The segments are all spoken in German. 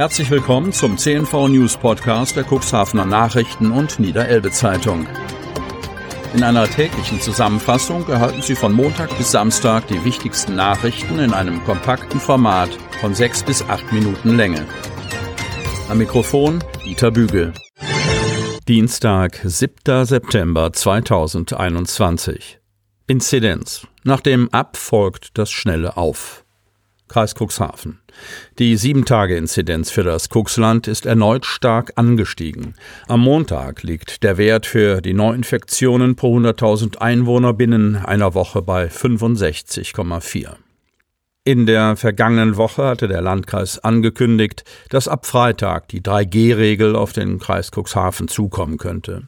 Herzlich willkommen zum CNV News Podcast der Cuxhavener Nachrichten und Niederelbe Zeitung. In einer täglichen Zusammenfassung erhalten Sie von Montag bis Samstag die wichtigsten Nachrichten in einem kompakten Format von sechs bis acht Minuten Länge. Am Mikrofon Dieter Bügel. Dienstag, 7. September 2021. Inzidenz. Nach dem Ab folgt das schnelle Auf. Kreis Cuxhaven. Die 7-Tage-Inzidenz für das Cuxland ist erneut stark angestiegen. Am Montag liegt der Wert für die Neuinfektionen pro 100.000 Einwohner binnen einer Woche bei 65,4. In der vergangenen Woche hatte der Landkreis angekündigt, dass ab Freitag die 3G-Regel auf den Kreis Cuxhaven zukommen könnte.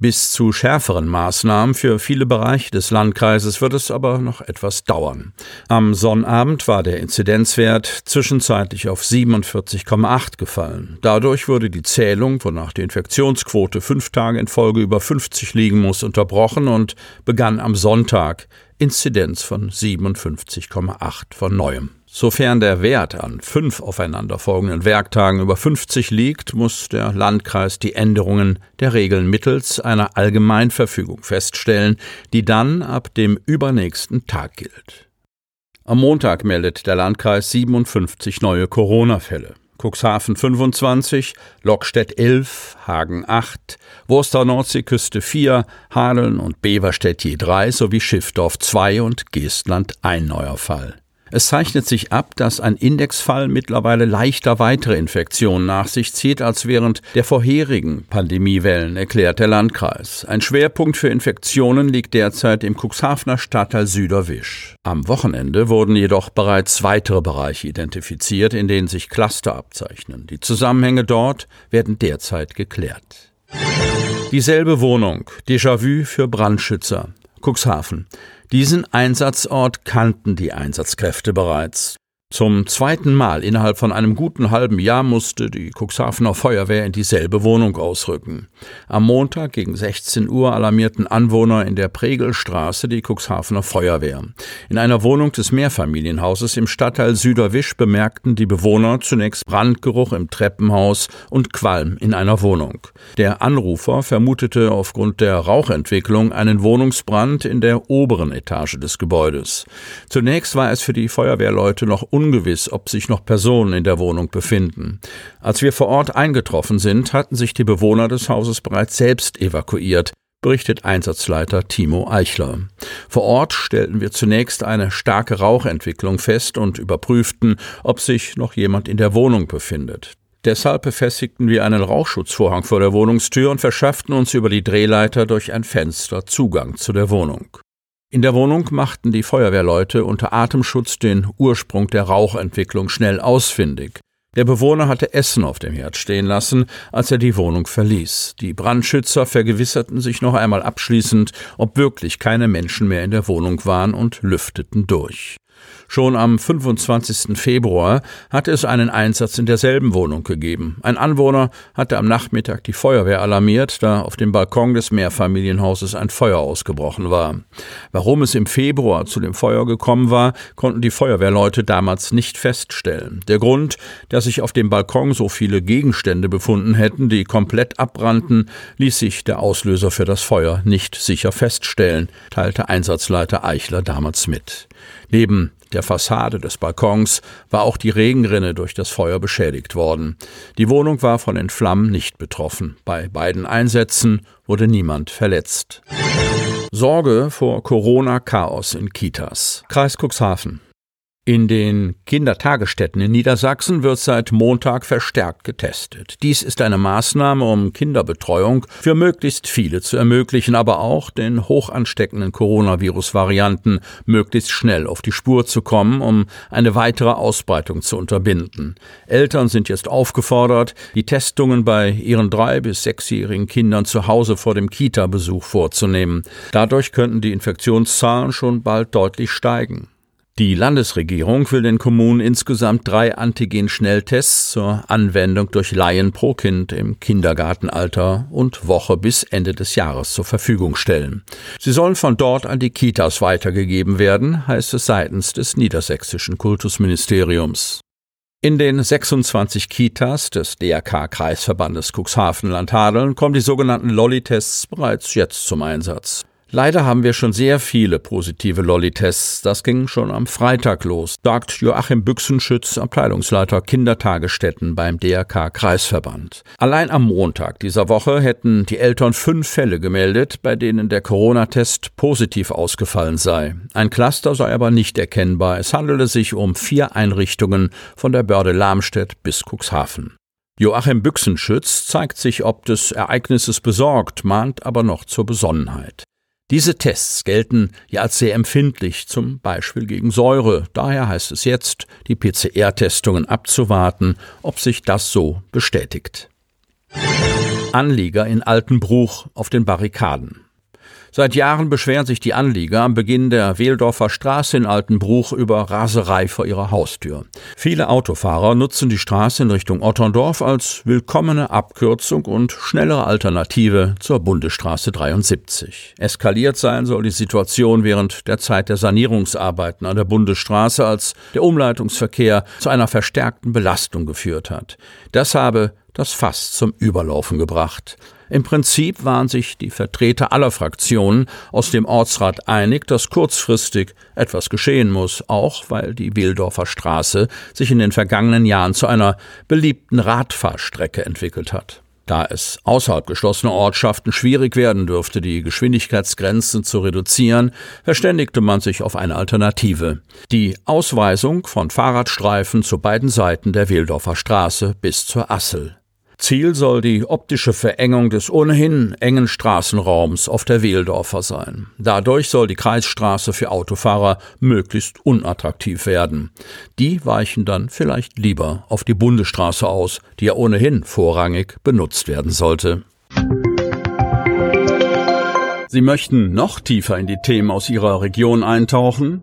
Bis zu schärferen Maßnahmen für viele Bereiche des Landkreises wird es aber noch etwas dauern. Am Sonnabend war der Inzidenzwert zwischenzeitlich auf 47,8 gefallen. Dadurch wurde die Zählung, wonach die Infektionsquote fünf Tage in Folge über 50 liegen muss, unterbrochen und begann am Sonntag Inzidenz von 57,8 von neuem. Sofern der Wert an fünf aufeinanderfolgenden Werktagen über 50 liegt, muss der Landkreis die Änderungen der Regeln mittels einer Allgemeinverfügung feststellen, die dann ab dem übernächsten Tag gilt. Am Montag meldet der Landkreis 57 neue Corona-Fälle. Cuxhaven 25, Lockstedt 11, Hagen 8, Wurster Nordseeküste 4, Hadeln und Beverstedt je 3 sowie Schiffdorf 2 und Geestland ein neuer Fall. Es zeichnet sich ab, dass ein Indexfall mittlerweile leichter weitere Infektionen nach sich zieht als während der vorherigen Pandemiewellen, erklärt der Landkreis. Ein Schwerpunkt für Infektionen liegt derzeit im Cuxhavener Stadtteil Süderwisch. Am Wochenende wurden jedoch bereits weitere Bereiche identifiziert, in denen sich Cluster abzeichnen. Die Zusammenhänge dort werden derzeit geklärt. Dieselbe Wohnung, Déjà-vu für Brandschützer. Cuxhaven. Diesen Einsatzort kannten die Einsatzkräfte bereits. Zum zweiten Mal innerhalb von einem guten halben Jahr musste die Cuxhavener Feuerwehr in dieselbe Wohnung ausrücken. Am Montag gegen 16 Uhr alarmierten Anwohner in der Pregelstraße die Cuxhavener Feuerwehr. In einer Wohnung des Mehrfamilienhauses im Stadtteil Süderwisch bemerkten die Bewohner zunächst Brandgeruch im Treppenhaus und Qualm in einer Wohnung. Der Anrufer vermutete aufgrund der Rauchentwicklung einen Wohnungsbrand in der oberen Etage des Gebäudes. Zunächst war es für die Feuerwehrleute noch ungewiss, ob sich noch Personen in der Wohnung befinden. Als wir vor Ort eingetroffen sind, hatten sich die Bewohner des Hauses bereits selbst evakuiert, berichtet Einsatzleiter Timo Eichler. Vor Ort stellten wir zunächst eine starke Rauchentwicklung fest und überprüften, ob sich noch jemand in der Wohnung befindet. Deshalb befestigten wir einen Rauchschutzvorhang vor der Wohnungstür und verschafften uns über die Drehleiter durch ein Fenster Zugang zu der Wohnung. In der Wohnung machten die Feuerwehrleute unter Atemschutz den Ursprung der Rauchentwicklung schnell ausfindig. Der Bewohner hatte Essen auf dem Herd stehen lassen, als er die Wohnung verließ. Die Brandschützer vergewisserten sich noch einmal abschließend, ob wirklich keine Menschen mehr in der Wohnung waren und lüfteten durch. Schon am 25. Februar hatte es einen Einsatz in derselben Wohnung gegeben. Ein Anwohner hatte am Nachmittag die Feuerwehr alarmiert, da auf dem Balkon des Mehrfamilienhauses ein Feuer ausgebrochen war. Warum es im Februar zu dem Feuer gekommen war, konnten die Feuerwehrleute damals nicht feststellen. Der Grund, dass sich auf dem Balkon so viele Gegenstände befunden hätten, die komplett abbrannten, ließ sich der Auslöser für das Feuer nicht sicher feststellen, teilte Einsatzleiter Eichler damals mit. Neben der Fassade des Balkons war auch die Regenrinne durch das Feuer beschädigt worden. Die Wohnung war von den Flammen nicht betroffen. Bei beiden Einsätzen wurde niemand verletzt. Sorge vor Corona-Chaos in Kitas. Kreis Cuxhaven. In den Kindertagesstätten in Niedersachsen wird seit Montag verstärkt getestet. Dies ist eine Maßnahme, um Kinderbetreuung für möglichst viele zu ermöglichen, aber auch den hoch ansteckenden Coronavirus-Varianten möglichst schnell auf die Spur zu kommen, um eine weitere Ausbreitung zu unterbinden. Eltern sind jetzt aufgefordert, die Testungen bei ihren drei bis sechsjährigen Kindern zu Hause vor dem Kita-Besuch vorzunehmen. Dadurch könnten die Infektionszahlen schon bald deutlich steigen. Die Landesregierung will den Kommunen insgesamt drei Antigen-Schnelltests zur Anwendung durch Laien pro Kind im Kindergartenalter und Woche bis Ende des Jahres zur Verfügung stellen. Sie sollen von dort an die Kitas weitergegeben werden, heißt es seitens des niedersächsischen Kultusministeriums. In den 26 Kitas des DRK-Kreisverbandes Cuxhaven-Landhadeln kommen die sogenannten Lolli-Tests bereits jetzt zum Einsatz. Leider haben wir schon sehr viele positive Lolli-Tests. Das ging schon am Freitag los, sagt Joachim Büchsenschütz, Abteilungsleiter Kindertagesstätten beim DRK Kreisverband. Allein am Montag dieser Woche hätten die Eltern fünf Fälle gemeldet, bei denen der Corona-Test positiv ausgefallen sei. Ein Cluster sei aber nicht erkennbar. Es handele sich um vier Einrichtungen von der Börde Lamstedt bis Cuxhaven. Joachim Büchsenschütz zeigt sich ob des Ereignisses besorgt, mahnt aber noch zur Besonnenheit. Diese Tests gelten ja als sehr empfindlich, zum Beispiel gegen Säure. Daher heißt es jetzt, die PCR-Testungen abzuwarten, ob sich das so bestätigt. Anlieger in Altenbruch auf den Barrikaden. Seit Jahren beschweren sich die Anlieger am Beginn der Wehldorfer Straße in Altenbruch über Raserei vor ihrer Haustür. Viele Autofahrer nutzen die Straße in Richtung Otterndorf als willkommene Abkürzung und schnellere Alternative zur Bundesstraße 73. Eskaliert sein soll die Situation während der Zeit der Sanierungsarbeiten an der Bundesstraße, als der Umleitungsverkehr zu einer verstärkten Belastung geführt hat. Das habe das Fass zum Überlaufen gebracht. Im Prinzip waren sich die Vertreter aller Fraktionen aus dem Ortsrat einig, dass kurzfristig etwas geschehen muss, auch weil die Wildorfer Straße sich in den vergangenen Jahren zu einer beliebten Radfahrstrecke entwickelt hat. Da es außerhalb geschlossener Ortschaften schwierig werden dürfte, die Geschwindigkeitsgrenzen zu reduzieren, verständigte man sich auf eine Alternative. Die Ausweisung von Fahrradstreifen zu beiden Seiten der Wildorfer Straße bis zur Assel. Ziel soll die optische Verengung des ohnehin engen Straßenraums auf der Wehldorfer sein. Dadurch soll die Kreisstraße für Autofahrer möglichst unattraktiv werden. Die weichen dann vielleicht lieber auf die Bundesstraße aus, die ja ohnehin vorrangig benutzt werden sollte. Sie möchten noch tiefer in die Themen aus Ihrer Region eintauchen?